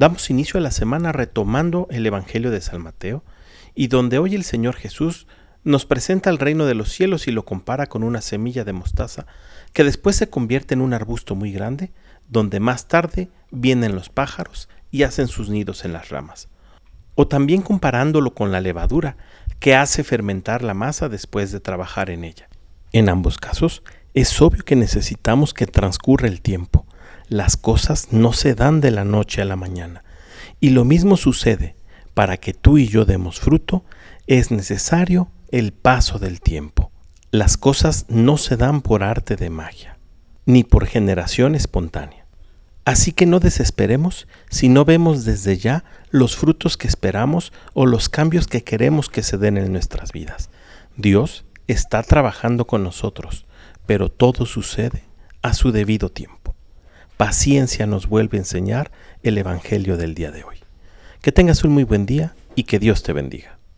Damos inicio a la semana retomando el Evangelio de San Mateo y donde hoy el Señor Jesús nos presenta el reino de los cielos y lo compara con una semilla de mostaza que después se convierte en un arbusto muy grande, donde más tarde vienen los pájaros y hacen sus nidos en las ramas. O también comparándolo con la levadura, que hace fermentar la masa después de trabajar en ella. En ambos casos, es obvio que necesitamos que transcurra el tiempo, las cosas no se dan de la noche a la mañana. Y lo mismo sucede, para que tú y yo demos fruto, es necesario el paso del tiempo. Las cosas no se dan por arte de magia, ni por generación espontánea. Así que no desesperemos si no vemos desde ya los frutos que esperamos o los cambios que queremos que se den en nuestras vidas. Dios está trabajando con nosotros, pero todo sucede a su debido tiempo paciencia nos vuelve a enseñar el Evangelio del día de hoy. Que tengas un muy buen día y que Dios te bendiga.